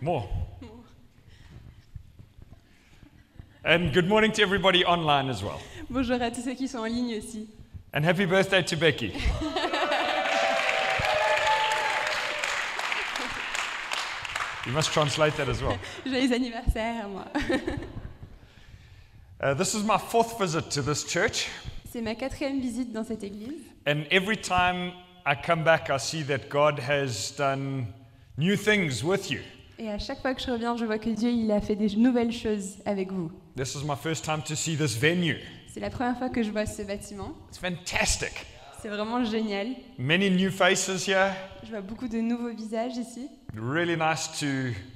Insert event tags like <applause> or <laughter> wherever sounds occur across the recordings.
More. And good morning to everybody online as well. Bonjour à tous ceux qui sont en ligne aussi. And happy birthday to Becky. you must translate that as well. <laughs> Joyeux anniversaire moi. <laughs> Uh, this is my fourth visit to this church, C'est ma quatrième visite dans cette église. and every time I come back, I see that God has done new things with you. Et à chaque fois que je reviens, je vois que Dieu il a fait des nouvelles choses avec vous. This is my first time to see this venue. C'est la première fois que je vois ce bâtiment. It's fantastic. C'est vraiment génial. Many new faces here. Je vois beaucoup de nouveaux visages ici. Really nice to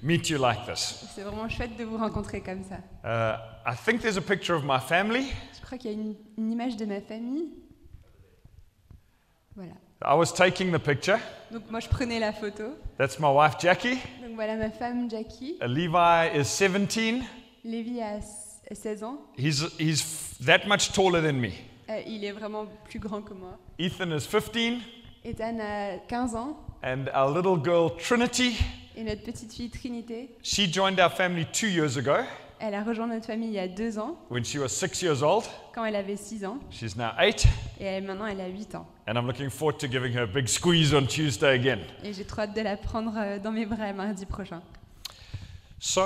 meet you like this. C'est vraiment chouette de vous rencontrer comme ça. Uh, I think there's a picture of my family. Je crois qu'il y a une, une image de ma famille. Voilà. I was taking the picture. Donc moi je prenais la photo. That's my wife Jackie. Donc voilà ma femme Jackie. Uh, Levi is 17. Lévi a s- 16 ans. He's, he's that much taller than me. Euh, il est vraiment plus grand que moi. Ethan is 15. Ethan a 15 ans. And our little girl Trinity, Et notre petite fille Trinité, she joined our family two years ago elle a rejoint notre famille il y a deux ans, when she was six years old. quand elle avait 6 ans. She's now eight. Et elle- maintenant elle a 8 ans. And I'm looking forward to giving her a big squeeze on Tuesday again. Et j'ai trop hâte de la prendre euh, dans mes bras mardi prochain. So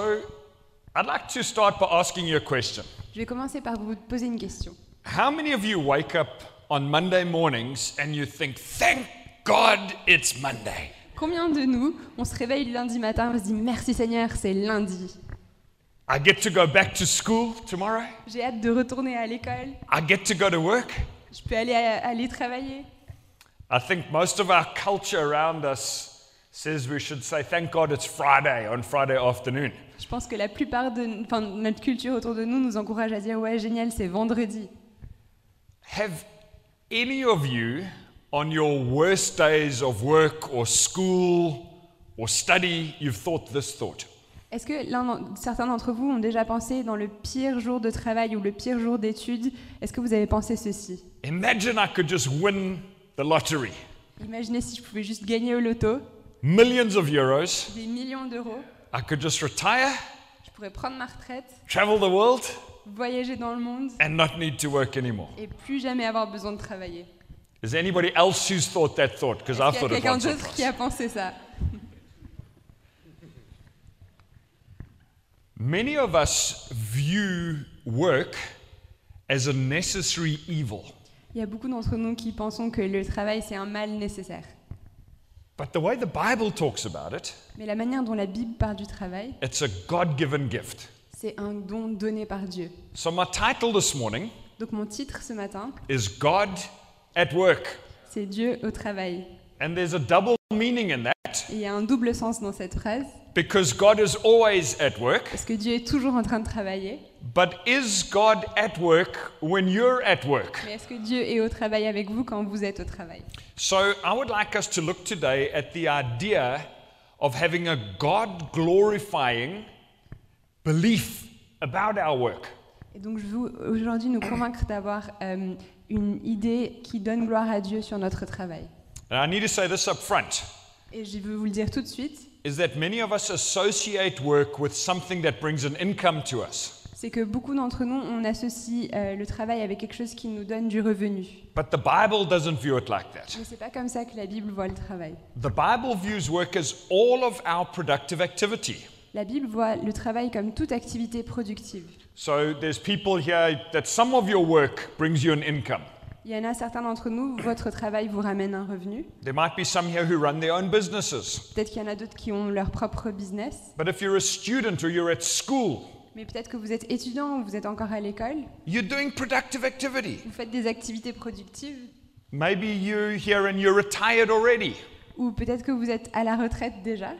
I'd like to start by asking you a question. Je vais commencer par vous poser une question. How many of you wake up on Monday mornings and you think, thank God it's Monday? Combien de nous, on se réveille le lundi matin, on se dit merci Seigneur, c'est lundi. I get to go back to school tomorrow. J'ai hâte de retourner à l'école. I get to go to work. Je peux aller, à- aller travailler. I think most of our culture around us says we should say, thank God it's Friday on Friday afternoon. Je pense que la plupart de enfin, notre culture autour de nous nous encourage à dire ouais génial, c'est vendredi. Have any of you, on your worst days of work or school or study, you've thought this thought? Est-ce que certains d'entre vous ont déjà pensé dans le pire jour de travail ou le pire jour d'études, est-ce que vous avez pensé ceci? Imagine I could just win the lottery. Imaginez si je pouvais juste gagner au loto Millions of euros. des millions d'euros, I could just retire, je pourrais prendre ma retraite, travel the world, voyager dans le monde and not need to work anymore. et plus jamais avoir besoin de travailler. Is there anybody else who's thought that thought? Because I've Est-ce qu'il y thought a it quelqu'un once d'autre qui a pensé ça? Many of us view work as a necessary evil. Il y a beaucoup d'entre nous qui pensons que le travail c'est un mal nécessaire. But the way the Bible talks about it, Mais la manière dont la Bible parle du travail, it's a God given gift. c'est un don donné par Dieu. So, my title this morning Donc mon titre ce matin, is God at Work. c'est Dieu au travail. And there's a double meaning in that Et il y a un double sens dans cette phrase, because God is always at work. parce que Dieu est toujours en train de travailler. But is God at work when you're at work? Mais est-ce que Dieu est au travail avec vous quand vous êtes au travail? So, I would like us to look today at the idea of having a God glorifying belief about our work. Et donc je veux aujourd'hui nous convaincre d'avoir euh, une idée qui donne gloire à Dieu sur notre travail. And I need to say this up front Et je veux vous le dire tout de suite, is that many of us associate work with something that brings an income to us. c'est que beaucoup d'entre nous, on associe euh, le travail avec quelque chose qui nous donne du revenu. But the Bible doesn't view it like that. Mais c'est pas comme ça que la Bible voit le travail. The Bible views work as all of our productive activity. La Bible voit le travail comme toute activité productive. So there's people here that some of your work brings you an income. Il y en a certains d'entre nous, votre travail vous ramène un revenu. There might be some here who run their own businesses. Peut-être qu'il y en a d'autres qui ont leur propre business. But if you're a student or you're at school, Mais peut-être que vous êtes étudiant ou vous êtes encore à l'école. you're doing productive activity. Vous faites des activités productives. Maybe you're here and you're retired already. Ou peut-être que vous êtes à la retraite déjà.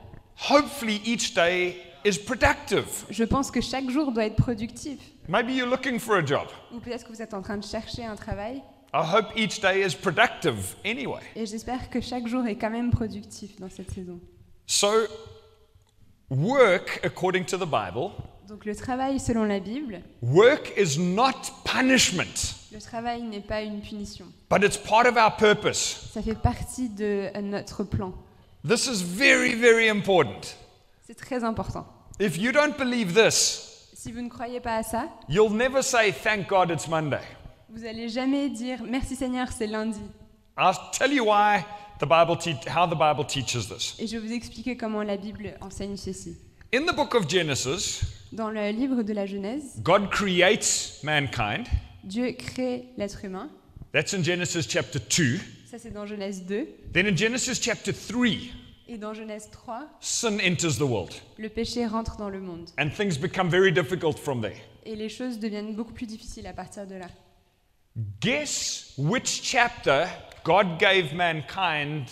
Hopefully, each day is productive. Je pense que chaque jour doit être productif. Maybe you're looking for a job. Ou peut-être que vous êtes en train de chercher un travail. I hope each day is productive anyway. Et j'espère que chaque jour est quand même productif dans cette saison. So, work, according to the Bible, Donc le travail selon la Bible, work is not punishment, le travail n'est pas une punition. but it's part of our purpose. Ça fait partie de euh, notre plan. This is very, very important. C'est très important. If you don't believe this, Si vous ne croyez pas à ça, you'll never say, Thank God it's Monday. Vous n'allez jamais dire merci Seigneur, c'est lundi. I'll tell you why the Bible te- how the Bible teaches this. Et je vais vous expliquer comment la Bible enseigne ceci. In the book of Genesis, Dans le livre de la Genèse, God creates mankind. Dieu crée l'être humain. That's in Genesis chapter 2. Ça, c'est dans Genèse 2. Then in Genesis chapter 3, Et dans Genèse 3, sin enters the world le péché rentre dans le monde. and things become very difficult from there. Et les choses deviennent beaucoup plus difficiles à partir de là. Guess which chapter God gave mankind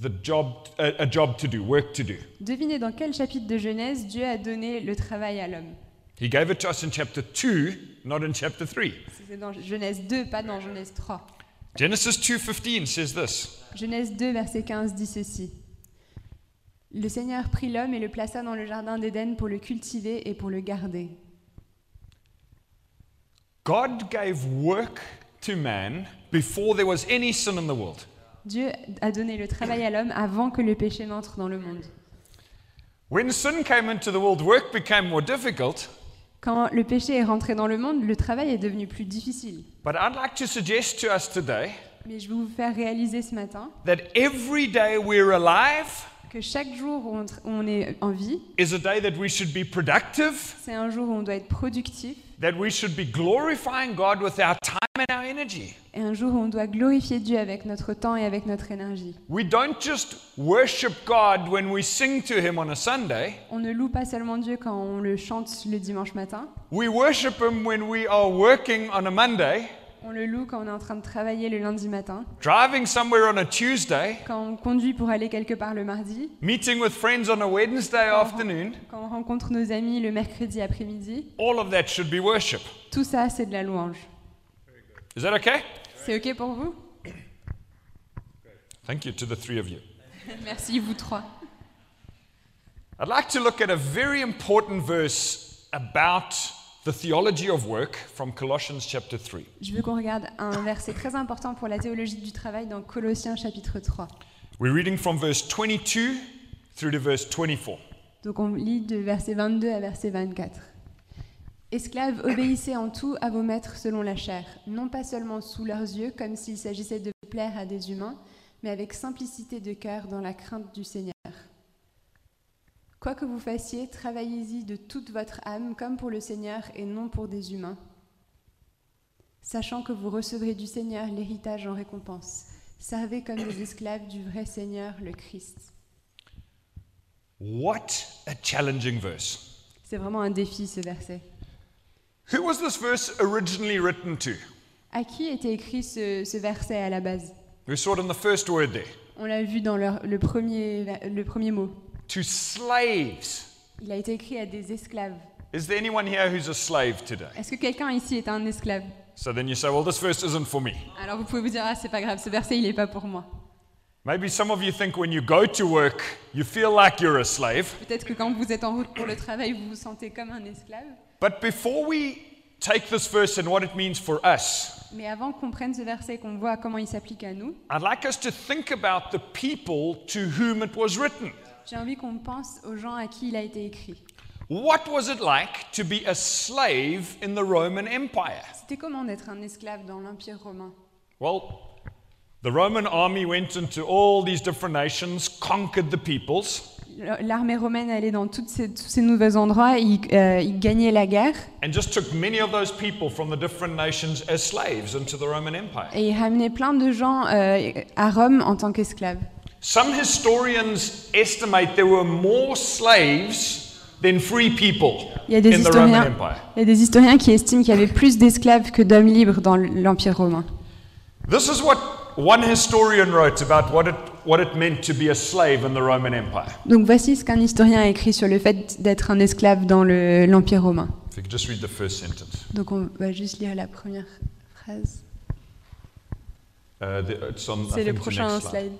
the job, a, a job to do, work to do? Devinez dans quel chapitre de Genèse Dieu a donné le travail à l'homme? He gave it to us in chapter 2, not in chapter 3. C'est dans Genèse 2, pas dans Genèse 3. Genesis 2:15 says this. Genèse 2, verset 15 dit ceci. Le Seigneur prit l'homme et le plaça dans le jardin d'Éden pour le cultiver et pour le garder. God gave work to man before there was any sin in the world. Dieu a donné le travail à l'homme avant que le péché n'entre dans le monde. When sin came into the world, work became more difficult. Quand le péché est rentré dans le monde, le travail est devenu plus difficile. But I'd like to suggest to us today Mais je vais vous faire réaliser ce matin that every day we're alive que chaque jour où on, est en vie, is a day that we should be productive, c'est un jour où on doit être productif that we should be glorifying God with our time and our energy. et un jour on doit glorifier Dieu avec notre temps et avec notre énergie. We don't just worship God when we sing to Him on a Sunday. On ne loue pas seulement Dieu quand on le chante le dimanche matin, We worship Him when we are working on a Monday, on le loue quand on est en train de travailler le lundi matin, driving somewhere on a Tuesday, quand on conduit pour aller quelque part le mardi, meeting with friends on a Wednesday afternoon. quand on rencontre nos amis le mercredi après-midi. All of that should be worship. Tout ça, c'est de la louange. Is that okay? C'est OK pour vous? Thank you to the three of you. <laughs> Merci, vous trois. I'd like to look at a very important verse about the theology of work from Colossians chapter 3. Je veux qu'on regarde un verset très important pour la théologie du travail dans Colossiens chapitre 3. We're reading from verse 22 through to verse 24. Donc on lit de verset 22 à verset 24. Esclaves, obéissez en tout à vos maîtres selon la chair, non pas seulement sous leurs yeux comme s'il s'agissait de plaire à des humains, mais avec simplicité de cœur dans la crainte du Seigneur. Quoi que vous fassiez, travaillez-y de toute votre âme comme pour le Seigneur et non pour des humains, sachant que vous recevrez du Seigneur l'héritage en récompense. Servez comme des esclaves du vrai Seigneur, le Christ. What a challenging verse. C'est vraiment un défi ce verset. Who was this verse originally written to? À qui était écrit ce, ce verset à la base? We saw it in the first word there. On l'a vu dans le, le premier, le premier mot. To slaves. Il a été écrit à des esclaves. Is there anyone here who's a slave today? Est-ce que quelqu'un ici est un esclave So then you say, well, this verse isn't for me. Alors vous pouvez vous dire, ah c'est pas grave, ce verset il n'est pas pour moi. Maybe some of you think when you go to work, you feel like you're a slave. Peut-être que quand vous êtes en route pour le travail, vous vous sentez comme un esclave. But before we take this verse and what it means for us, Mais avant qu'on prenne ce verset et qu'on voit comment il s'applique à nous, I'd like us to think about the people to whom it was written. J'ai envie qu'on pense aux gens à qui il a été écrit. What was it like to be a slave in the Roman Empire? C'était comment d'être un esclave dans l'Empire romain? Well, the Roman army went into all these different nations, conquered the peoples, L'armée romaine allait dans toutes ces- tous ces nouveaux endroits, il, euh, il gagnait la guerre and just took many of those people from the different nations as slaves into the Roman Empire. et il ramenait plein de gens euh, à Rome en tant qu'esclaves. Some historians estimate there were more slaves than free people Il y a des in the Roman historiens, Empire. il y a des historiens qui estiment qu'il y avait plus d'esclaves que d'hommes libres dans l'Empire romain. This is what one historian wrote about what it, what it meant to be a slave in the Roman Empire. Donc voici ce qu'un historien a écrit sur le fait d'être un esclave dans le- l'Empire romain. If you could just read the first sentence. Donc on va juste lire la première phrase. Uh, I C'est le prochain slide.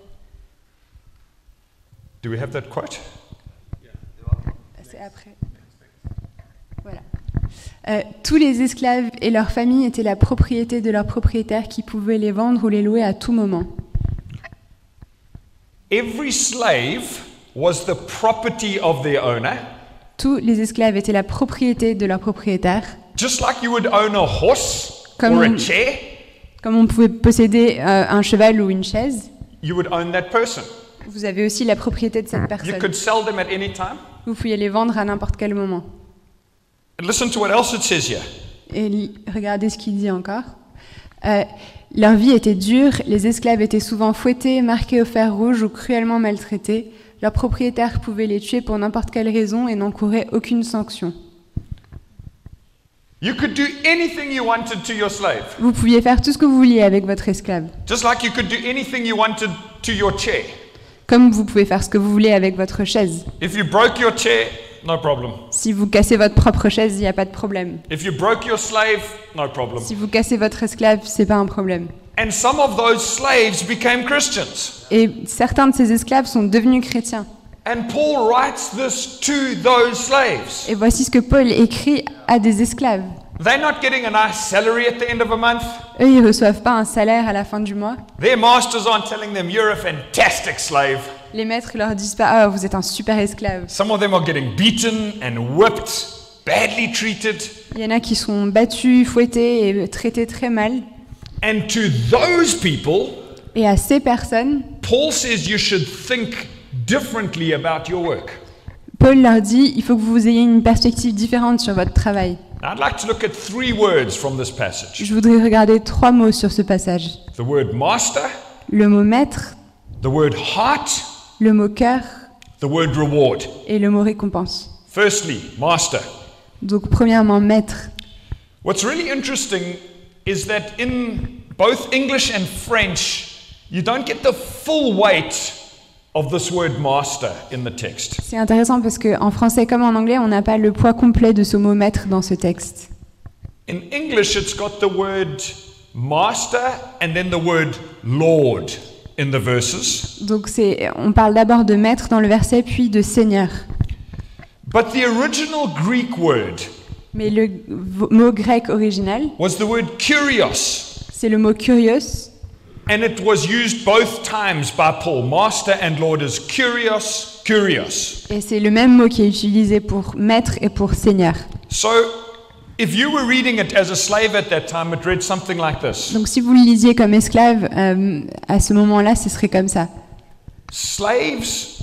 Do we have that quote? C'est après. Voilà. Euh, tous les esclaves et leurs familles étaient la propriété de leurs propriétaires qui pouvaient les vendre ou les louer à tout moment. Every slave was the property of their owner, Tous les esclaves étaient la propriété de leur propriétaire, just like you would own a horse Comme or a on- chair, comme on pouvait posséder euh, un cheval ou une chaise. you would own that person. Vous avez aussi la propriété de cette You personne. could sell them at any time. Vous pouviez les vendre à n'importe quel moment. And listen to what else it says here. Et regardez ce qu'il dit encore. Euh, leur vie était dure, les esclaves étaient souvent fouettés, marqués au fer rouge ou cruellement maltraités. Leurs propriétaires pouvaient les tuer pour n'importe quelle raison et n'encouraient aucune sanction. You could do anything you wanted to your slave, Vous pouviez faire tout ce que vous vouliez avec votre esclave, just like you could do anything you wanted to your chair. Comme vous pouvez faire ce que vous voulez avec votre chaise. If you broke your chair, no problem. Si vous cassez votre propre chaise, il n'y a pas de problème. If you broke your slave, no problem. Si vous cassez votre esclave, c'est pas un problème. And some of those slaves became Christians. Et certains de ces esclaves sont devenus chrétiens. And Paul writes this to those slaves. Et voici ce que Paul écrit à des esclaves. They're not getting a nice salary at the end of a month. Eux, ils reçoivent pas un salaire à la fin du mois. Their masters aren't telling them, You're a fantastic slave. Les maîtres leur disent pas Ah, vous êtes un super esclave. Some of them are getting beaten and whipped, badly treated. Il y en a qui sont battus, fouettés et traités très mal. And to those people, Et à ces personnes, Paul says you should think differently about your work. Paul leur dit Il faut que vous ayez une perspective différente sur votre travail. I'd like to look at three words from this passage Je voudrais regarder trois mots sur ce passage the word master, le mot maître, the word heart, le mot cœur the word reward. et le mot récompense. Firstly, master. Donc, premièrement, maître. What's really interesting is that in both English and French, you don't get the full weight of this word master in the text. C'est intéressant parce qu'en français comme en anglais, on n'a pas le poids complet de ce mot maître dans ce texte. In English, it's got the word master and then the word Lord in the verses. Donc, c'est, on parle d'abord de maître dans le verset, puis de seigneur. But the original Greek word Mais le mot grec original, was the word kurios, c'est le mot curios, and it was used both times by Paul. Master and Lord is kurios, kurios. et c'est le même mot qui est utilisé pour maître et pour seigneur. So, if you were reading it as a slave at that time, it read something like this Donc, si vous le lisiez comme esclave, euh, à ce moment-là, ce serait comme ça. Slaves.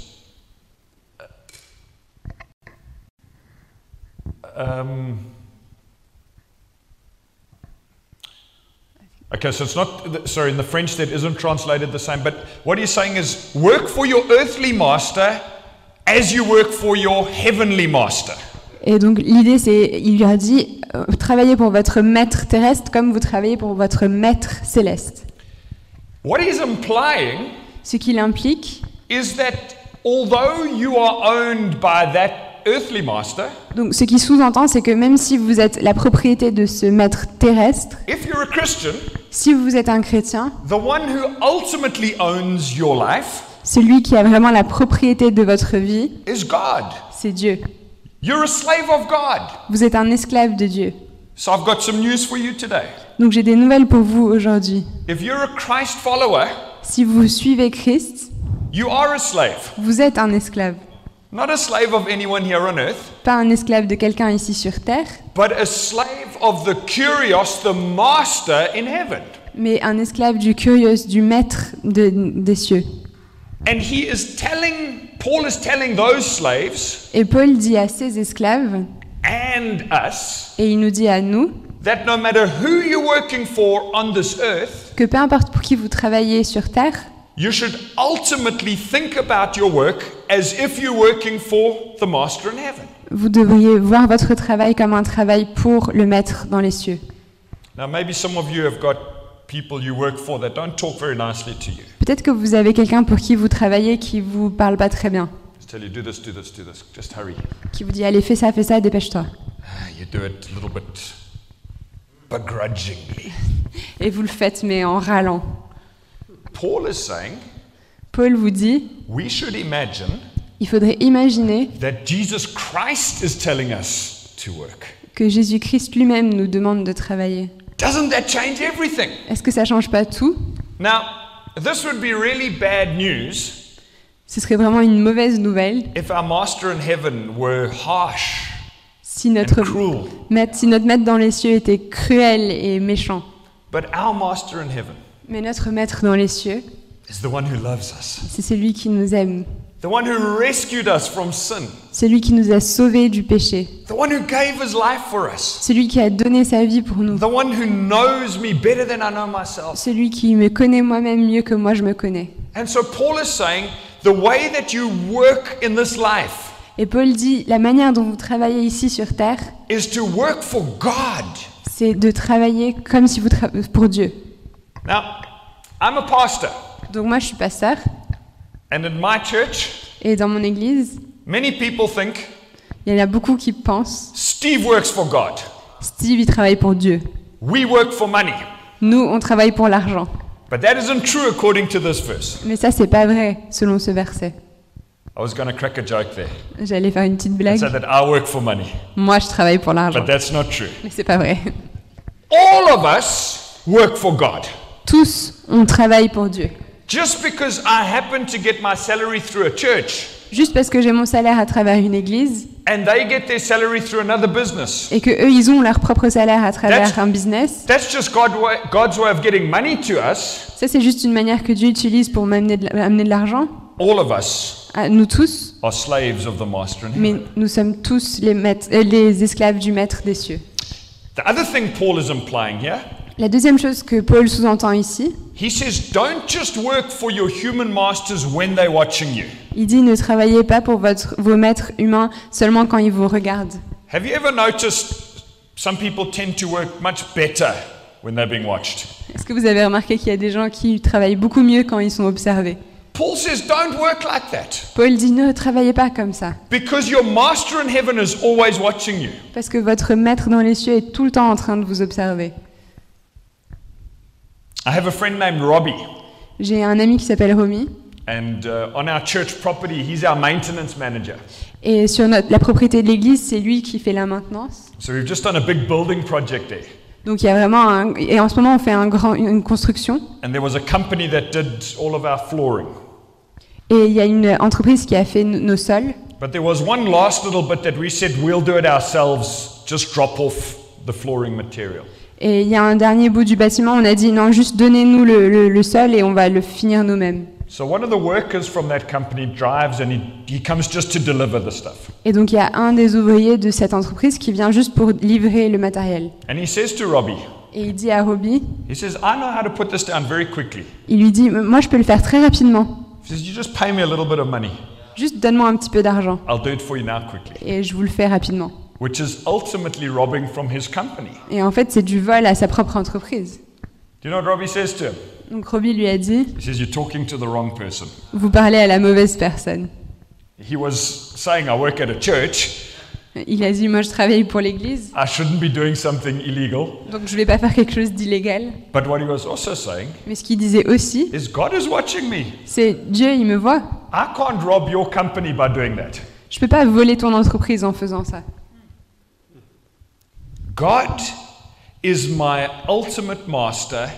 Um, okay, so it's not, sorry, in the French that isn't translated the same, but what he's saying is work for your earthly master as you work for your heavenly master. Et donc, l'idée, c'est, il lui a dit, euh, travaillez pour votre maître terrestre comme vous travaillez pour votre maître céleste. What he's implying Ce qui implique, is that although you are owned by that earthly master, donc ce qui sous-entend, c'est que même si vous êtes la propriété de ce maître terrestre, if you're a Christian, si vous êtes un chrétien, The one who ultimately owns your life celui qui a vraiment la propriété de votre vie, is God. c'est Dieu. You're a slave of God. Vous êtes un esclave de Dieu. So I've got some news for you today. Donc j'ai des nouvelles pour vous aujourd'hui. If you're a Christ follower, Si vous suivez Christ, you are a slave. vous êtes un esclave. Not a slave of anyone here on earth, Pas un esclave de quelqu'un ici sur terre, but a slave of the Kurios, the master in heaven. mais un esclave du curios, du maître de- des cieux. And he is telling, Paul is telling those slaves Et Paul dit à ses esclaves, and us et il nous dit à nous, that no matter who you're working for on this earth, que peu importe pour qui vous travaillez sur terre, You should ultimately think about your work as if you're working for the Master in heaven. vous devriez voir votre travail comme un travail pour le maître dans les cieux. Now, maybe some of you have got people you work for that don't talk very nicely to you. Peut-être que vous avez quelqu'un pour qui vous travaillez qui vous parle pas très bien, Just tell you, do this, do this, do this. Just hurry. qui vous dit allez fais ça, fais ça, dépêche-toi. Ah, You do it a little bit begrudgingly. Et vous le faites mais en râlant. Paul is saying Paul vous dit, we should imagine il faudrait imaginer that Jesus Christ is telling us to work. que Jésus-Christ lui-même nous demande de travailler. Doesn't that change everything? Est-ce que ça change pas tout? Now, this would be really bad news Ce serait vraiment une mauvaise nouvelle if our master in heaven were harsh si and notre cruel. maître, si notre maître dans les cieux était cruel et méchant. But our master in heaven Mais notre maître dans les cieux, c'est celui qui nous aime, the one who rescued us from sin, celui qui nous a sauvés du péché, the one who gave his life for us, celui qui a donné sa vie pour nous, the one who knows me better than I know myself. celui qui me connaît moi-même mieux que moi je me connais. And so Paul is saying the way that you work in this life Et Paul dit, la manière dont vous travaillez ici sur Terre, is to work for God. c'est de travailler comme si vous travaillez pour Dieu. Now, I'm a pastor, Donc moi je suis pasteur, and in my church, et dans mon église, many people think il y en a beaucoup qui pensent, Steve works for God. Steve il travaille pour Dieu. We work for money. Nous, on travaille pour l'argent. But that isn't true according to this verse. Mais ça, c'est pas vrai, selon ce verset. I was going to crack a joke there. J'allais faire une petite and blague. say that I work for money, Moi, je travaille pour l'argent. but that's not true. Mais c'est pas vrai. All of us work for God. Tous, on travaille pour Dieu. Just because I happen to get my salary through a church Juste parce que j'ai mon salaire à travers une église and they get their salary through another business, et que eux, ils ont leur propre salaire à travers That's- un business, that's just God way, God's way of getting money to us. ça, c'est juste une manière que Dieu utilise pour m'amener de, amener de l'argent All of us à nous tous. are slaves of the master in. Mais nous sommes tous les, maîtres- euh, les esclaves du maître des cieux. The other thing Paul is implying here, La deuxième chose que Paul sous-entend ici, he says, don't just work for your human masters when they're watching you. il dit ne travaillez pas pour votre, vos maîtres humains seulement quand ils vous regardent. Have you ever noticed some people tend to work much better when they're being watched? Est-ce que vous avez remarqué qu'il y a des gens qui travaillent beaucoup mieux quand ils sont observés? Paul says, don't work like that Paul dit ne travaillez pas comme ça, because your master in heaven is always watching you. parce que votre maître dans les cieux est tout le temps en train de vous observer. I have a friend named Robbie, J'ai un ami qui s'appelle Romy, and uh, on our church property, he's our maintenance manager. et sur notre, la propriété de l'église, c'est lui qui fait la maintenance. So we've just done a big building project there. Donc il y a vraiment un, et en ce moment on fait un grand, une construction And there was a company that did all of our flooring. et il y a une entreprise qui a fait nos sols. But there was one last little bit that we said we'll do it ourselves, just drop off the flooring material. Et il y a un dernier bout du bâtiment, on a dit non, juste donnez-nous le, le- le sol et on va le finir nous-mêmes. So one of the workers from that company drives and he, he comes just to deliver the stuff. Et donc il y a un des ouvriers de cette entreprise qui vient juste pour livrer le matériel. And he says to Robbie, Et il dit à Robbie, he says, I know how to put this down very quickly. il lui dit, moi je peux le faire très rapidement, He says, You just pay me a little bit of money. juste donne-moi un petit peu d'argent I'll do it for you now quickly. et je vous le fais rapidement. Which is ultimately robbing from his company. Et en fait c'est du vol à sa propre entreprise. Do you know what Robbie says to him? Donc Robbie lui a dit, He says, You're talking to the wrong person. vous parlez à la mauvaise personne. He was saying, I work at a church. Il a dit, moi je travaille pour l'église, I shouldn't be doing something illegal. donc je vais pas faire quelque chose d'illégal. But what he was also saying Mais ce qu'il disait aussi, is, God is watching me. c'est Dieu, il me voit. I can't rob your company by doing that. Je peux pas voler ton entreprise en faisant ça. God is my ultimate master.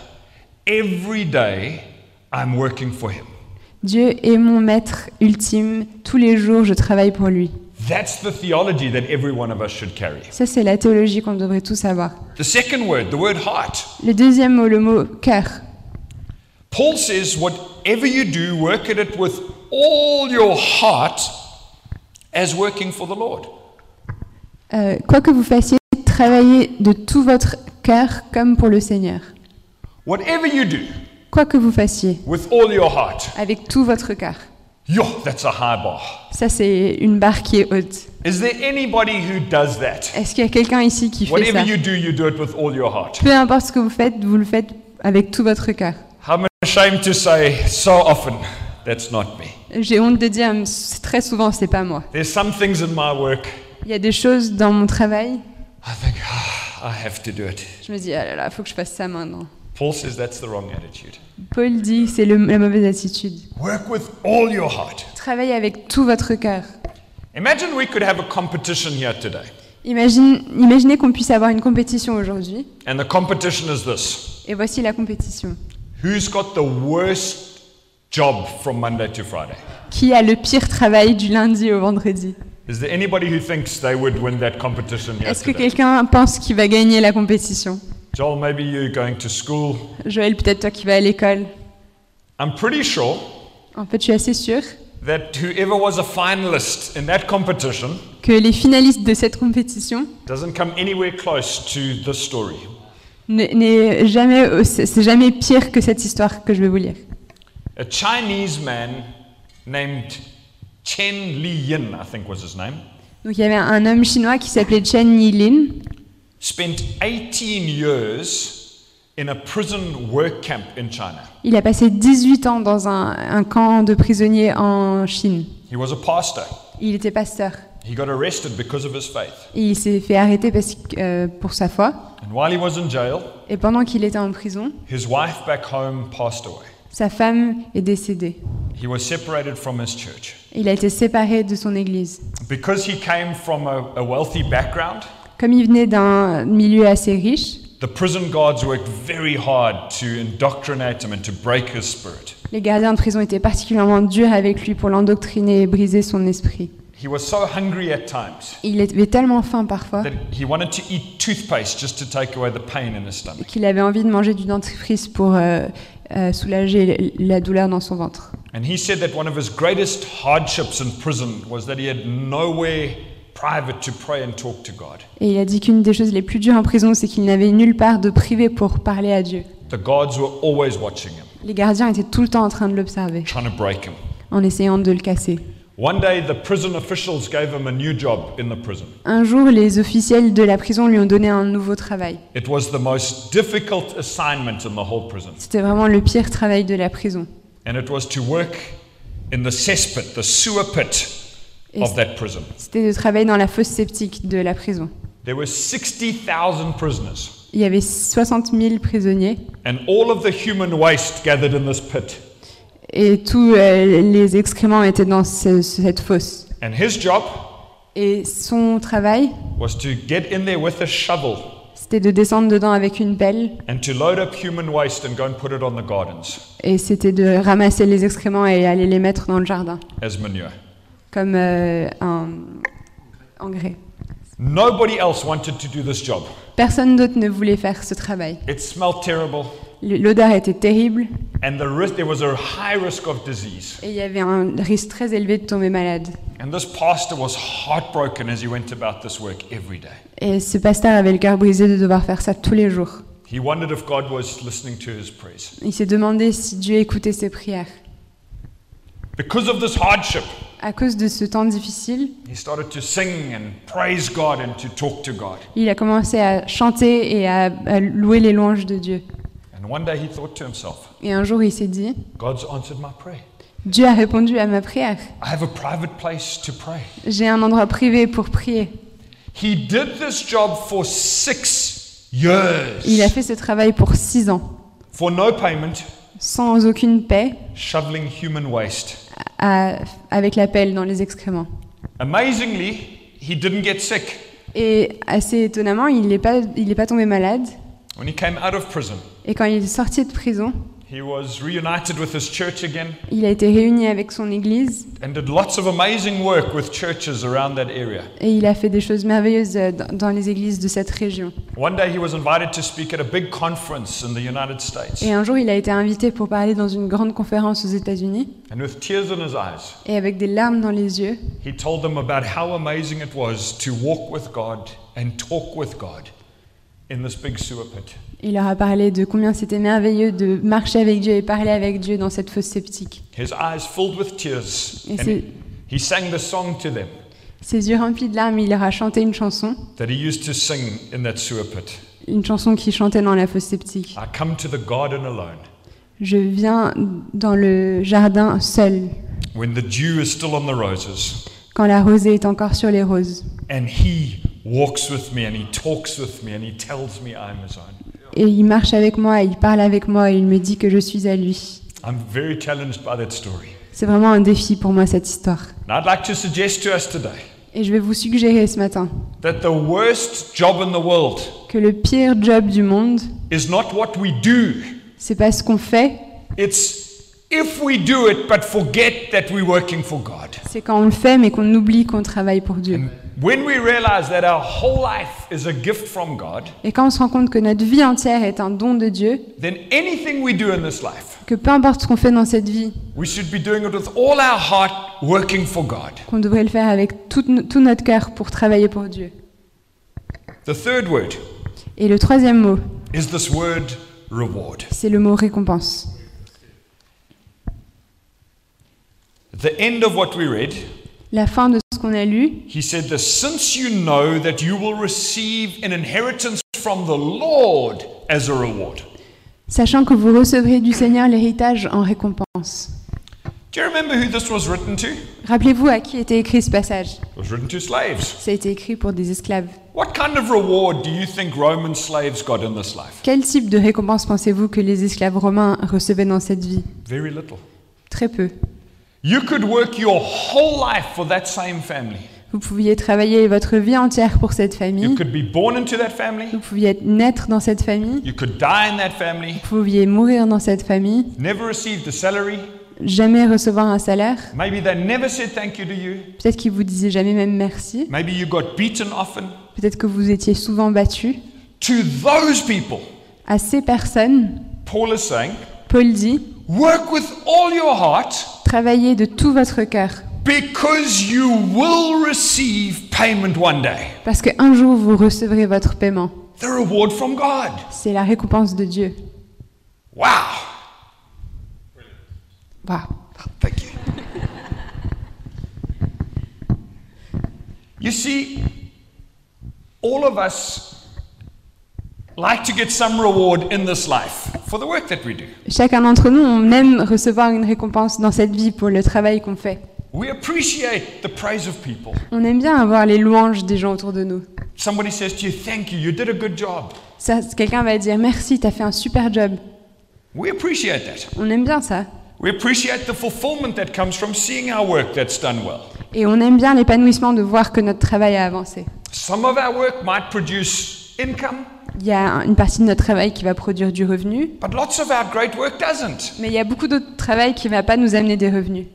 Every day I'm working for him. Dieu est mon maître ultime. Tous les jours, je travaille pour lui. That's the theology that every one of us should carry. Ça, c'est la théologie qu'on devrait tous avoir. The second word, the word heart. Le deuxième mot, le mot cœur. Paul says, whatever you do, work at it with all your heart as working for the Lord. Euh, quoi que vous fassiez, travaillez de tout votre cœur comme pour le Seigneur. Whatever you do, Quoi que vous fassiez, with all your heart. avec tout votre cœur. Yo, that's a high bar. Ça, c'est une barre qui est haute. Is there anybody who does that? Est-ce qu'il y a quelqu'un ici qui fait Whatever ça? you do, you do it with all your heart. Peu importe ce que vous faites, vous le faites avec tout votre cœur. J'ai honte de dire, très souvent, c'est pas moi. There's some things in my work Il y a des choses dans mon travail, I think, ah, I have to do it. je me dis, ah là là, faut que je fasse ça maintenant. Paul says that's the wrong attitude. Paul dit, c'est le- la mauvaise attitude. Work with all your heart. Travaillez avec tout votre cœur. Imagine we could have a competition here today. Imagine, imaginez qu'on puisse avoir une compétition aujourd'hui. And the competition is this Et voici la compétition. Who's got the worst job from Monday to Friday? Qui a le pire travail du lundi au vendredi? Is there anybody who thinks they would win that competition here Est-ce que quelqu'un pense qu'il va gagner la compétition? Joel, maybe you're going to school. Joël, peut-être toi qui vas à l'école. I'm pretty sure En fait, je suis assez sûre that whoever was a finalist in that competition que les finalistes de cette compétition doesn't come anywhere close to this story. n'est jamais, c'est c'est jamais pire que cette histoire que je vais vous lire. A Chinese man named Chen Li Yin, I think was his name, Donc il y avait un homme chinois qui s'appelait Chen Yilin. spent 18 years in a prison work camp in China. Il a passé 18 ans dans un, un camp de prisonniers en Chine. He was a pastor. Il était pasteur. He got arrested because of his faith. Et il s'est fait arrêter parce euh, pour sa foi. And while he was in jail, Et pendant qu'il était en prison, his wife back home passed away. Sa femme est décédée. He was separated from his church. Il a été séparé de son église. Because he came from a, a wealthy background, Comme il venait d'un milieu assez riche, the prison guards worked very hard to indoctrinate him and to break his spirit. les gardiens de prison étaient particulièrement durs avec lui pour l'endoctriner et briser son esprit. He was so hungry at times Il avait tellement faim parfois that he wanted to eat toothpaste just to take away the pain in his stomach. qu'il avait envie de manger du dentifrice pour euh, euh, soulager la douleur dans son ventre. And he said that one of his greatest hardships in prison was that he had nowhere private to pray and talk to God. Et il a dit qu'une des choses les plus dures en prison, c'est qu'il n'avait nulle part de privé pour parler à Dieu. The guards were always watching him, Les gardiens étaient tout le temps en train de l'observer, trying to break him. en essayant de le casser. One day, the prison officials gave him a new job in the prison. Un jour, les officiels de la prison lui ont donné un nouveau travail. It was the most difficult assignment in the whole prison, C'était vraiment le pire travail de la prison. and it was to work in the cesspit, the sewer pit Et of that prison. C'était de travailler dans la fosse septique de la prison. There were 60,000 prisoners, Il y avait 60 000 prisonniers and all of the human waste gathered in this pit. Et tous euh, les excréments étaient dans ce- cette fosse. And his job Et son travail, was to get in there with a shovel c'était de descendre dedans avec une pelle and to load up human waste and go and put it on the gardens et c'était de ramasser les excréments et aller les mettre dans le jardin as manure. comme euh, un engrais. Nobody else wanted to do this job. Personne d'autre ne voulait faire ce travail. It smelled terrible, L'odeur était terrible and the risk, there was a high risk of disease. et il y avait un risque très élevé de tomber malade. And this pastor was heartbroken as he went about this work every day. Et ce pasteur avait le cœur brisé de devoir faire ça tous les jours. He wondered if God was listening to his prayers. Il s'est demandé si Dieu écoutait ses prières. Because of this hardship, À cause de ce temps difficile, he started to sing and praise God and to talk to God. il a commencé à chanter et à, à louer les louanges de Dieu. And one day he thought to himself, Et un jour, il s'est dit, God's answered my prayer. Dieu a répondu à ma prière. I have a private place to pray. J'ai un endroit privé pour prier. He did this job for six years Il a fait ce travail pour six ans, for no payment, sans aucune paix, shoveling human waste. à- avec la pelle dans les excréments. Amazingly, he didn't get sick. Et assez étonnamment, il n'est pas, il est pas tombé malade. When he came out of prison, Et quand il est sorti de prison, he was reunited with his church again il a été réuni avec son église and did lots of amazing work with churches around that area. et il a fait des choses merveilleuses euh, dans dans les églises de cette région. One day, he was invited to speak at a big conference in the United States. Et un jour, il a été invité pour parler dans une grande conférence aux États-Unis And with tears in his eyes, et avec des larmes dans les yeux, he told them about how amazing it was to walk with God and talk with God in this big sewer pit. il leur a parlé de combien c'était merveilleux de marcher avec Dieu et parler avec Dieu dans cette fosse sceptique. His eyes filled with tears. Et And he sang the song to them Ses yeux remplis de larmes, il leur a chanté une chanson, that he used to sing in that sewer pit. une chanson qu'il chantait dans la fosse sceptique. I come to the garden alone Je viens dans le jardin seul, when the dew is still on the roses. quand la rosée est encore sur les roses. And he walks with me and he talks with me and he tells me I'm his own. Et il marche avec moi, il parle avec moi et il me dit que je suis à lui. I'm very challenged by that story. C'est vraiment un défi pour moi cette histoire. And I'd like to suggest to us today Et je vais vous suggérer ce matin that the worst job in the world que le pire job du monde, is not what we do, c'est pas ce qu'on fait, it's if we do it but forget that we're working for God. C'est quand on le fait mais qu'on oublie qu'on travaille pour Dieu. We realize that our whole life is a gift from God, Et quand on se rend compte que notre vie entière est un don de Dieu, then anything we do in this life, que peu importe ce qu'on fait dans cette vie, we should be doing it with all our heart, working for God. qu'on devrait le faire avec tout, no- tout notre cœur pour travailler pour Dieu. The third word Et le troisième mot, is this word reward. c'est le mot récompense. The end of what we read, La fin de qu'on a lu, he said this since you know that you will receive an inheritance from the Lord as a reward. sachant que vous recevrez du Seigneur l'héritage en récompense. Do you remember who this was written to? It Rappelez-vous à qui était écrit ce passage? was written to slaves. Ça a été écrit pour des esclaves. What kind of reward do you think Roman slaves got in this life? Quel type de récompense pensez-vous que les esclaves romains recevaient dans cette vie? Very little. Très peu. You could work your whole life for that same family. Vous pouviez travailler votre vie entière pour cette You famille. could be born into that family. Vous pouviez naître dans cette famille. You could die in that family. Vous pouviez mourir dans cette famille. Never received a salary. Jamais recevoir un salaire. Maybe they never said thank you to you. Peut-être qu'ils vous disaient jamais même merci. Maybe you got beaten often. Peut-être que vous étiez souvent battu. To those people, À ces personnes, Paul is saying, Paul dit work with all your heart Travaillez de tout votre cœur. because you will receive payment one day. Parce qu'un jour, vous recevrez votre paiement. The reward from God. C'est la récompense de Dieu. Wow. Waouh. Thank you. you see, all of us Chacun d'entre nous, on aime recevoir une récompense dans cette vie pour le travail qu'on fait. We appreciate the praise of people. On aime bien avoir les louanges des gens autour de nous. Somebody says to you, Thank you, you did a good job. Ça, Quelqu'un va dire merci, t'as fait un super job. We appreciate that. On aime bien ça. We appreciate the fulfillment that comes from seeing our work that's done well. Et on aime bien l'épanouissement de voir que notre travail a avancé. Some of our work might produce income, Il y a une partie de notre travail qui va produire du revenu, but lots of our great work doesn't. mais il y a beaucoup d'autres travail qui ne va pas nous amener des revenus.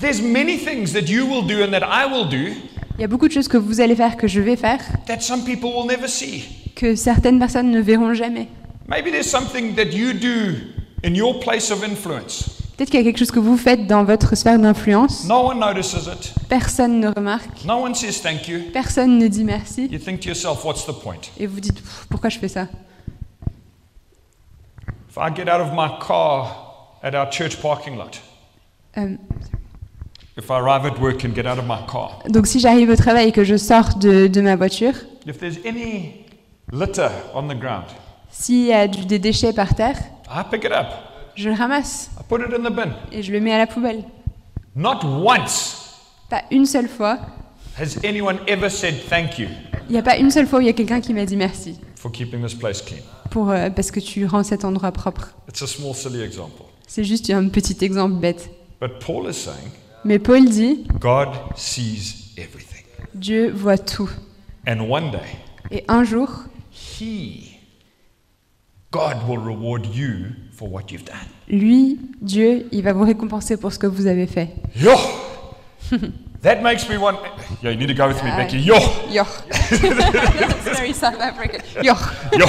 There's many things that you will do and that I will do Il y a beaucoup de choses que vous allez faire, que je vais faire, that some people will never see. que certaines personnes ne verront jamais. Maybe there's something that you do in your place of influence. Peut-être qu'il y a quelque chose que vous faites dans votre sphère d'influence, No one notices it. personne ne remarque, No one says thank you. personne ne dit merci, You think to yourself, what's the point? et vous dites pourquoi je fais ça? If I get out of my car at our church parking lot, if I arrive at work and get out of my car, Donc si j'arrive au travail et que je sors de, de ma voiture, if there's any litter on the ground, s'il y a du- des déchets par terre, I pick it up. Je le ramasse I put it in the bin. et je le mets à la poubelle. Not once Pas une seule fois, has anyone ever said thank you il n'y a pas une seule fois où il y a quelqu'un qui m'a dit merci for keeping this place clean. pour, euh, parce que tu rends cet endroit propre. It's a small, silly example. C'est juste un petit exemple bête. But Paul is saying Mais Paul dit, God sees everything. Dieu voit tout. And one day, Et un jour, He, God will reward you for what you've done. lui, Dieu, il va vous récompenser pour ce que vous avez fait. Yo! That makes me want. Yeah, you need to go with me, Ah. Becky. Yo! Yoch. <laughs> Very South African. Yoch. Yo!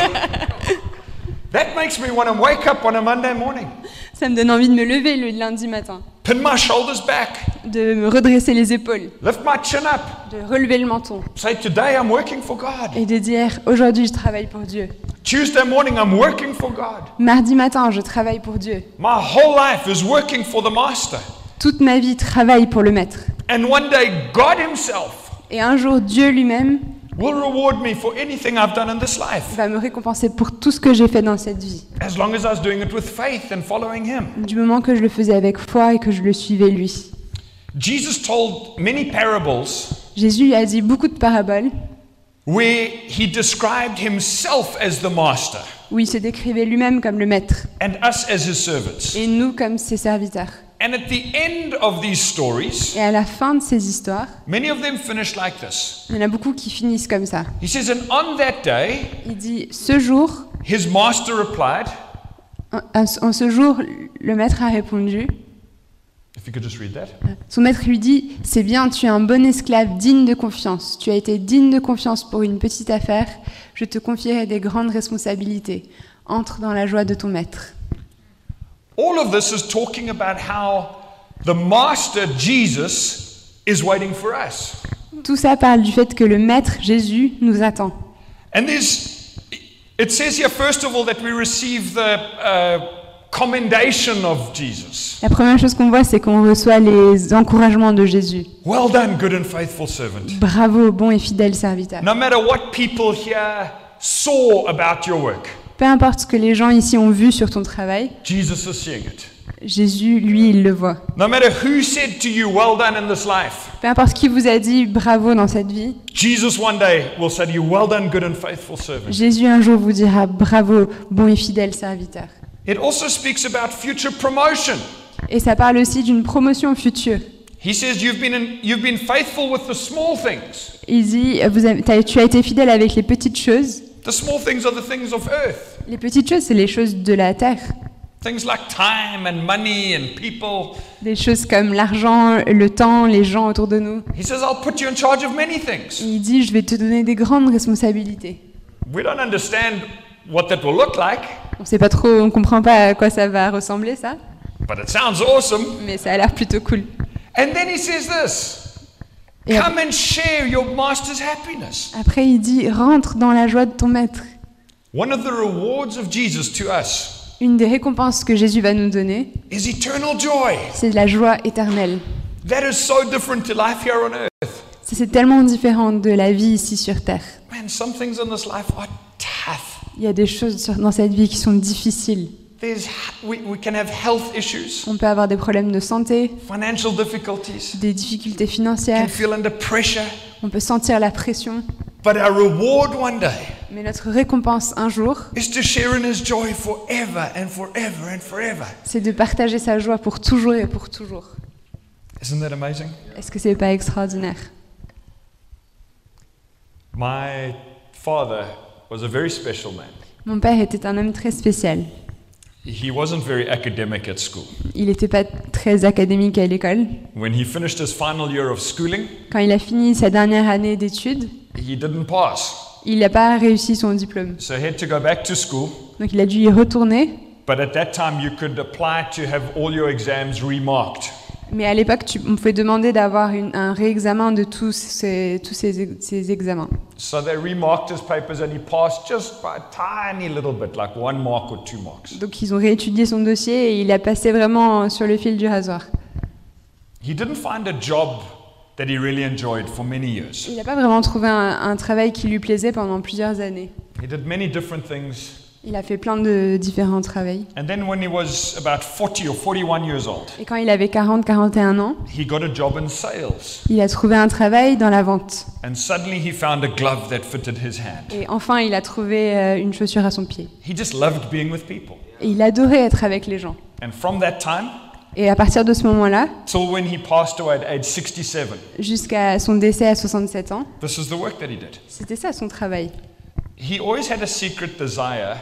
that makes me want to wake up on a Monday morning, Ça me donne envie de me lever le lundi matin, pin my shoulders back, de me redresser les épaules, lift my chin up, de relever le menton say, Today I'm working for God. et de dire aujourd'hui je travaille pour Dieu. Tuesday morning I'm working for God. Mardi matin, je travaille pour Dieu. My whole life is working for the Master. Toute ma vie travaille pour le Maître. And one day, God Himself Et un jour, Dieu lui-même will reward me for anything I've done in this life, va me récompenser pour tout ce que j'ai fait dans cette vie. as long as I was doing it with faith and following Him. Du moment que je le faisais avec foi et que je le suivais lui. Jesus told many parables Jésus a dit beaucoup de paraboles where He described Himself as the Master où il se décrivait lui-même comme le Maître and us as His servants. et nous comme ses serviteurs. And at the end of these stories, Et à la fin de ces histoires, many of them finish like this. il y en a beaucoup qui finissent comme ça. He says, And on that day, Il dit Ce jour, His Master replied, en, en ce jour, le Maître a répondu If you could just read that. Son maître lui dit C'est bien, tu es un bon esclave digne de confiance. Tu as été digne de confiance pour une petite affaire. Je te confierai des grandes responsabilités. Entre dans la joie de ton maître. All of this is talking about how the Master Jesus is waiting for us. Tout ça parle du fait que le maître Jésus nous attend. And there's, it says here, first of all, that we receive the uh, commendation of Jesus. La première chose qu'on voit, c'est qu'on reçoit les encouragements de Jésus. Well done, good and faithful servant. Bravo, bon et fidèle serviteur. No matter what people here saw about your work, Peu importe ce que les gens ici ont vu sur ton travail, Jesus is seeing it. Jésus, lui, il le voit. No matter who said to you, well done in this life, Peu importe qui vous a dit bravo dans cette vie, Jesus one day will say to you, well done, good and faithful servant. Jésus un jour vous dira bravo, bon et fidèle serviteur. It also speaks about future promotion. Et ça parle aussi d'une promotion future. He says you've been, in, you've been faithful with the small things. Il dit, vous avez- t'as- tu as été fidèle avec les petites choses. The small things are the things of earth. Les petites choses, c'est les choses de la terre. Things like time and money and people. Des choses comme l'argent, le temps, les gens autour de nous. He says, I'll put you in charge of many things. Il dit, je vais te donner des grandes responsabilités. We don't understand what that will look like, On sait pas trop, on comprend pas à quoi ça va ressembler ça, but it sounds awesome. mais ça a l'air plutôt cool. And then he says this Et ap- Come and share your master's happiness. après, il dit, rentre dans la joie de ton maître. One of the rewards of Jesus to us Une des récompenses que Jésus va nous donner, is eternal joy. c'est la joie éternelle. That is so different to life here on earth. Ça, C'est tellement différent de la vie ici sur Terre. Man, some things in this life are tough. Il y a des choses dans cette vie qui sont difficiles. There's, we, we can have health issues, On peut avoir des problèmes de santé, financial difficulties, des difficultés can financières, feel under pressure. on peut sentir la pression. But our reward one day Mais notre récompense un jour, is to share in his joy forever and forever and forever. c'est de partager sa joie pour toujours et pour toujours. Isn't that amazing? Est-ce que c'est pas extraordinaire? My father was a very special man. Mon père était un homme très spécial. He wasn't very academic at school. Il n'était pas très académique à l'école. When he finished his final year of schooling, Quand il a fini sa dernière année d'études, he didn't pass. il n'a pas réussi son diplôme. So he had to go back to school. Donc il a dû y retourner. But at that time, you could apply to have all your exams remarked. Mais à l'époque, tu- on pouvait demander d'avoir un réexamen de tous ces, tous ces, ex- ces examens. So they remarked his papers and he passed just by a tiny little bit, like one mark or two marks. Donc ils ont réétudié son dossier et il a passé vraiment sur le fil du rasoir. He didn't find a job that he really enjoyed for many years. Il n'a pas vraiment trouvé un, un travail qui lui plaisait pendant plusieurs années. He did many different things. Il a fait plein de différents travails. And then when he was about 40 or 41 years old, Et quand il avait 40-41 ans, he got a job in sales. il a trouvé un travail dans la vente. And suddenly he found a glove that fitted his hand. Et enfin, il a trouvé euh, une chaussure à son pied. He just loved being with people. Et il adorait être avec les gens. And from that time Et à partir de ce moment-là, till when he passed away at age 67, jusqu'à son décès à 67 ans, this is the work that he did. c'était ça son travail. He always had a secret desire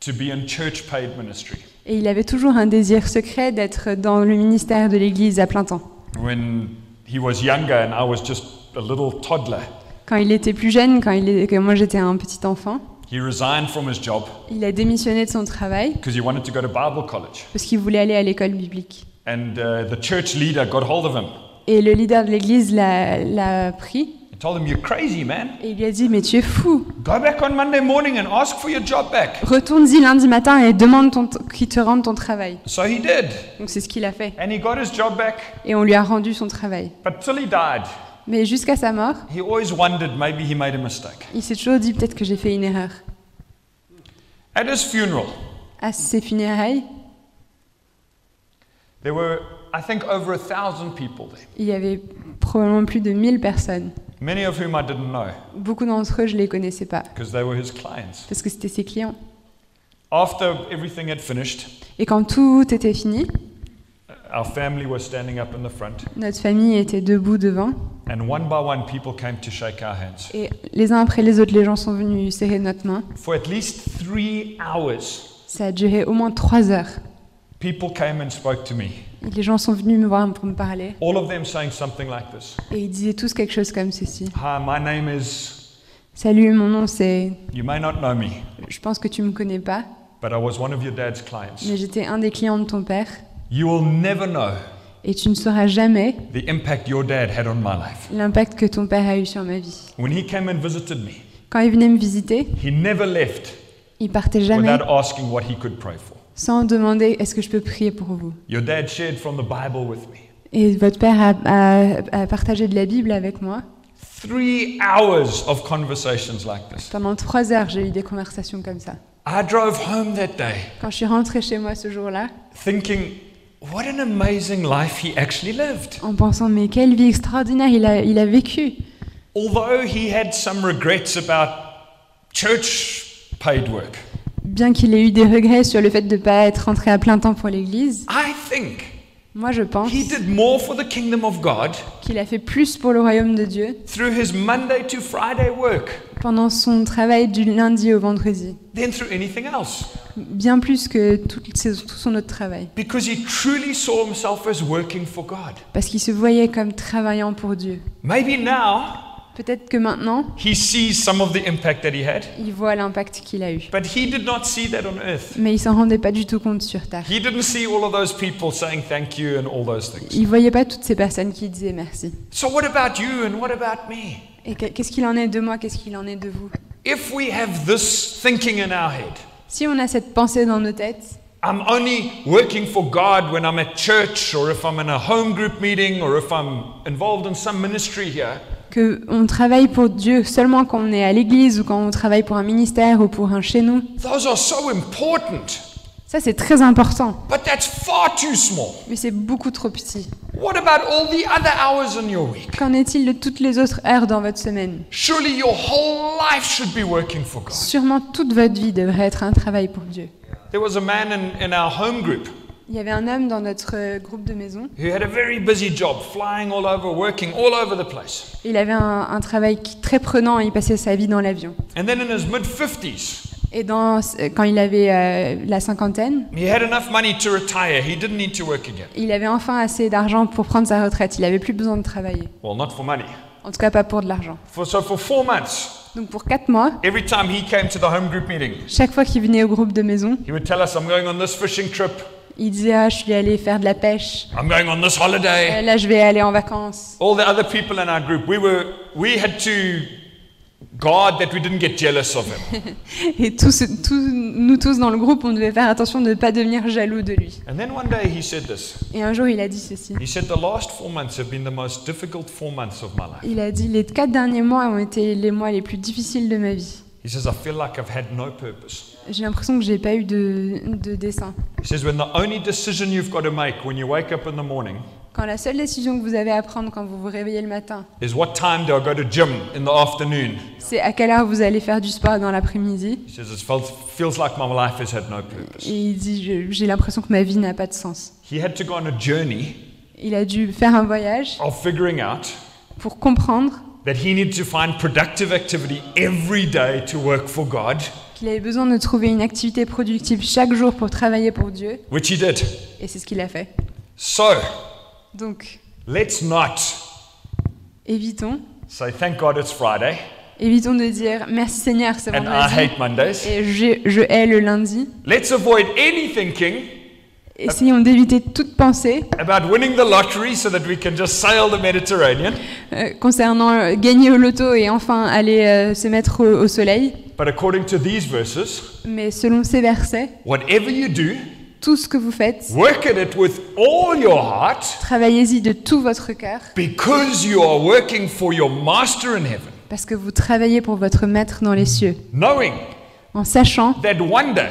to be in church paid ministry. Et il avait toujours un désir secret d'être dans le ministère de l'Église à plein temps. When he was younger and I was just a little toddler, Quand il était plus jeune, quand il est- que moi j'étais un petit enfant, he resigned from his job il a démissionné de son travail because he wanted to go to Bible college. parce qu'il voulait aller à l'école biblique. And uh, the church leader got hold of him Et le leader de l'Église l'a pris told him, You're crazy, man. et il lui a dit Mais tu es fou Go back on Monday morning and ask for your job back. Retourne-y lundi matin et demande ton- qu'il te rende ton travail. So he did. Donc c'est ce qu'il a fait. And he got his job back. Et on lui a rendu son travail. But till he died, Mais jusqu'à sa mort, he always wondered maybe he made a mistake. il s'est toujours dit peut-être que j'ai fait une erreur. At his funeral, À ses funérailles, there were, I think, over a thousand people there, il y avait probablement plus de 1000 personnes. Many of whom I didn't know Beaucoup d'entre eux, je ne les connaissais pas because they were his clients. parce que c'était ses clients. After everything had finished, Et quand tout était fini, our family was standing up in the front, notre famille était debout devant and one by one, people came to shake our hands. et les uns après les autres, les gens sont venus serrer notre main. For at least three hours, Ça a duré au moins trois heures. people came and spoke to me. Et les gens sont venus me voir pour me parler. All of them saying something like this Et ils disaient tous quelque chose comme ceci. Hi, my name is. Salut, mon nom c'est. You may not know me, Je pense que tu me connais pas, but I was one of your dad's clients. mais j'étais un des clients de ton père. You will never know Et tu ne sauras jamais l'impact que ton père a eu sur ma vie. When he came and visited me, Quand il venait me visiter, he never left il partait jamais without asking what he could pray for. Sans demander est-ce que je peux prier pour vous? Your dad shared from the Bible with me. Et votre père a, a- a partagé de la Bible avec moi. Three hours of conversations like this. Pendant trois heures, j'ai eu des conversations comme ça. I drove home that day Quand je suis rentrée chez moi ce jour-là, thinking, what an amazing life he actually lived. en pensant mais quelle vie extraordinaire il a, il a vécu. Although he had some regrets about church paid work, Bien qu'il ait eu des regrets sur le fait de ne pas être rentré à plein temps pour l'Église, I think moi je pense he did more for the kingdom of God qu'il a fait plus pour le royaume de Dieu through his Monday to Friday work pendant son travail du lundi au vendredi. than through anything else. Bien plus que tout, son autre travail. Because he truly saw himself as working for God. Parce qu'il se voyait comme travaillant pour Dieu. Maybe now Peut-être que maintenant, he sees some of the impact that he had, il voit l'impact qu'il a eu. but he did not see that on earth. Mais il s'en rendait pas du tout compte sur Terre. He didn't see all of those people saying thank you and all those things. Il voyait pas toutes ces personnes qui disaient merci. So, what about you and what about me? Et que- qu'est-ce qu'il en est de moi, qu'est-ce qu'il en est de vous? If we have this thinking in our head, Si on a cette pensée dans nos têtes, I'm only working for God when I'm at church or if I'm in a home group meeting or if I'm involved in some ministry here, que on travaille pour Dieu seulement quand on est à l'église ou quand on travaille pour un ministère ou pour un chez nous, those are so important. ça c'est très important, But that's far too small. mais c'est beaucoup trop petit. What about all the other hours in your week? Qu'en est-il de toutes les autres heures dans votre semaine? Surely your whole life should be working for God. Sûrement toute votre vie devrait être un travail pour Dieu. There was a man in, in our home group Il y avait un homme dans notre euh, groupe de maison. who had a very busy job, flying all over, working all over the place. Il avait un, un travail qui- très prenant, il passait sa vie dans l'avion. And then in his mid 50s, Et dans, euh, quand il avait euh, la cinquantaine, he had enough money to retire. He didn't need to work again. il avait enfin assez d'argent pour prendre sa retraite. Il n'avait plus besoin de travailler. Well, not for money. En tout cas, pas pour de l'argent. For, so for four months, Donc pour quatre mois, every time he came to the home group meeting, chaque fois qu'il venait au groupe de maison, he would tell us, I'm going on this fishing trip. Il disait ah, je suis allé faire de la pêche. I'm going on this Euh, holiday. Là, je vais aller en vacances. All the other people in our group, we were, we had to guard that we didn't get jealous of him. <laughs> Et tous, tous- nous tous dans le groupe, on devait faire attention de ne pas devenir jaloux de lui. And then one day he said this. Et un jour, il a dit ceci. He said, The last four months have been the most difficult four months of my life. Il a dit les quatre derniers mois ont été les mois les plus difficiles de ma vie. He says, I feel like I've had no purpose. J'ai l'impression que j'ai pas eu de, de dessin. He says, When the only decision you've got to make when you wake up in the morning Quand la seule décision que vous avez à prendre quand vous vous réveillez le matin, is what time do I go to gym in the afternoon? c'est à quelle heure vous allez faire du sport dans l'après-midi. He says, It felt, feels like my life has had no purpose. Et il dit Je- j'ai l'impression que ma vie n'a pas de sens. He had to go on a journey Il a dû faire un voyage of figuring out pour comprendre that he needed to find productive activity every day to work for God, qu'il avait besoin de trouver une activité productive chaque jour pour travailler pour Dieu. which he did. Et c'est ce qu'il a fait. So Donc, let's not évitons. say, Thank God it's Friday Évitons de dire merci Seigneur, c'est and I vendredi. hate Mondays. Et je, je hais le lundi. Let's avoid any thinking Essayons d'éviter toute pensée about winning the lottery so that we can just sail the Mediterranean. concernant gagner au loto et enfin aller euh, se mettre au, au soleil. But according to these verses, Mais selon ces versets, whatever you do, tout ce que vous faites, work at it with all your heart travaillez-y de tout votre cœur, because you are working for your master in heaven, parce que vous travaillez pour votre maître dans les cieux, knowing en sachant that one day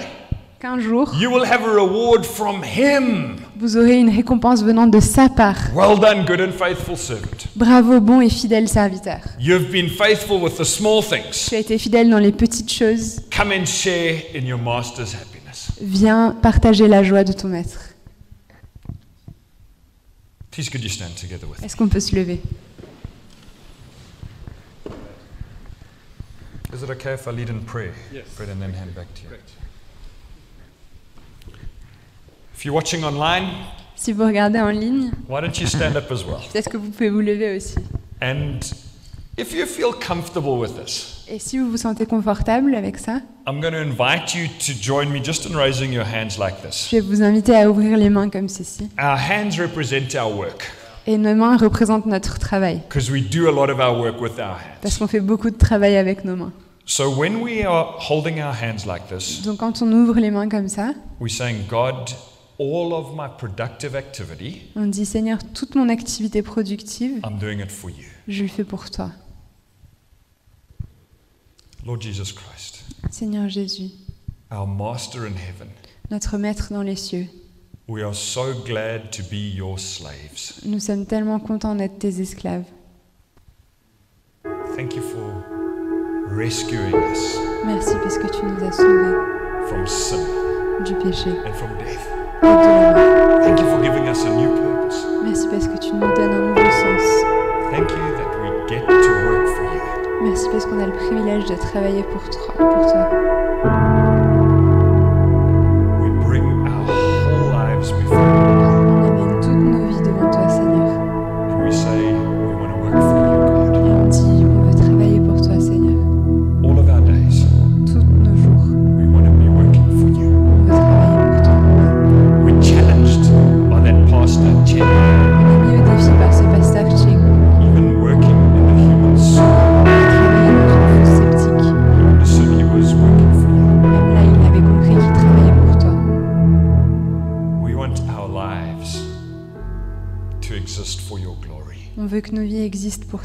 qu'un jour, you will have a reward from him. vous aurez une récompense venant de sa part. Well done, good and faithful servant. Bravo, bon et fidèle serviteur. You've been faithful with the small things. Tu as été fidèle dans les petites choses. Come and share in your master's happiness. Viens partager la joie de ton maître. Please, could you stand together with me? Est-ce qu'on peut se lever? Is it okay if I lead in prayer? Yes. Fred, and then hand back to you. If you're watching online, Si vous regardez en ligne, why don't you stand up as well? peut-être que vous pouvez vous lever aussi. And if you feel comfortable with this, Et si vous vous sentez confortable avec ça, I'm going to invite you to join me just in raising your hands like this. je vais vous inviter à ouvrir les mains comme ceci. Our hands represent our work Et nos mains représentent notre travail, because we do a lot of our work with our parce hands. qu'on fait beaucoup de travail avec nos mains. So when we are holding our hands like this, Donc quand on ouvre les mains comme ça, we're saying, God, all of my productive activity, on dit Seigneur, toute mon activité productive, I'm doing it for you. je le fais pour toi. Lord Jesus Christ, Seigneur Jésus, our Master in heaven, notre Maître dans les cieux, we are so glad to be your slaves. nous sommes tellement contents d'être tes esclaves. Thank you for rescuing us Merci parce que tu nous as sauvés from sin du péché and from death. Et de la mort. Thank you for giving us a new purpose. Merci parce que tu nous donnes un nouveau sens. Thank you that we get to work for you. Merci parce qu'on a le privilège de travailler pour toi. Pour toi.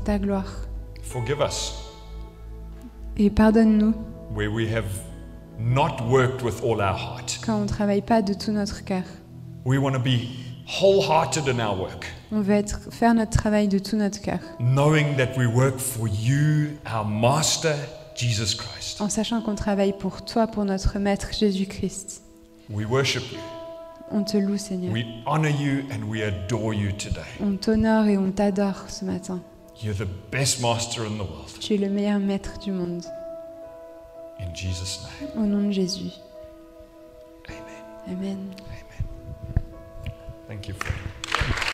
Ta gloire. Forgive us Et pardonne-nous where we have not worked with all our heart. quand on ne travaille pas de tout notre cœur. We want to be wholehearted in our work, On veut être, faire notre travail de tout notre cœur, knowing that we work for you, our Master, Jesus Christ. en sachant qu'on travaille pour toi, pour notre Maître Jésus-Christ. We worship you, On te loue, Seigneur. we honor you, and we adore you today. On t'honore et on t'adore ce matin. You're the best Master in the world. Tu es le meilleur Maître du monde. In Jesus' name, Au nom de Jésus. amen. Amen. Amen. Thank you, friend.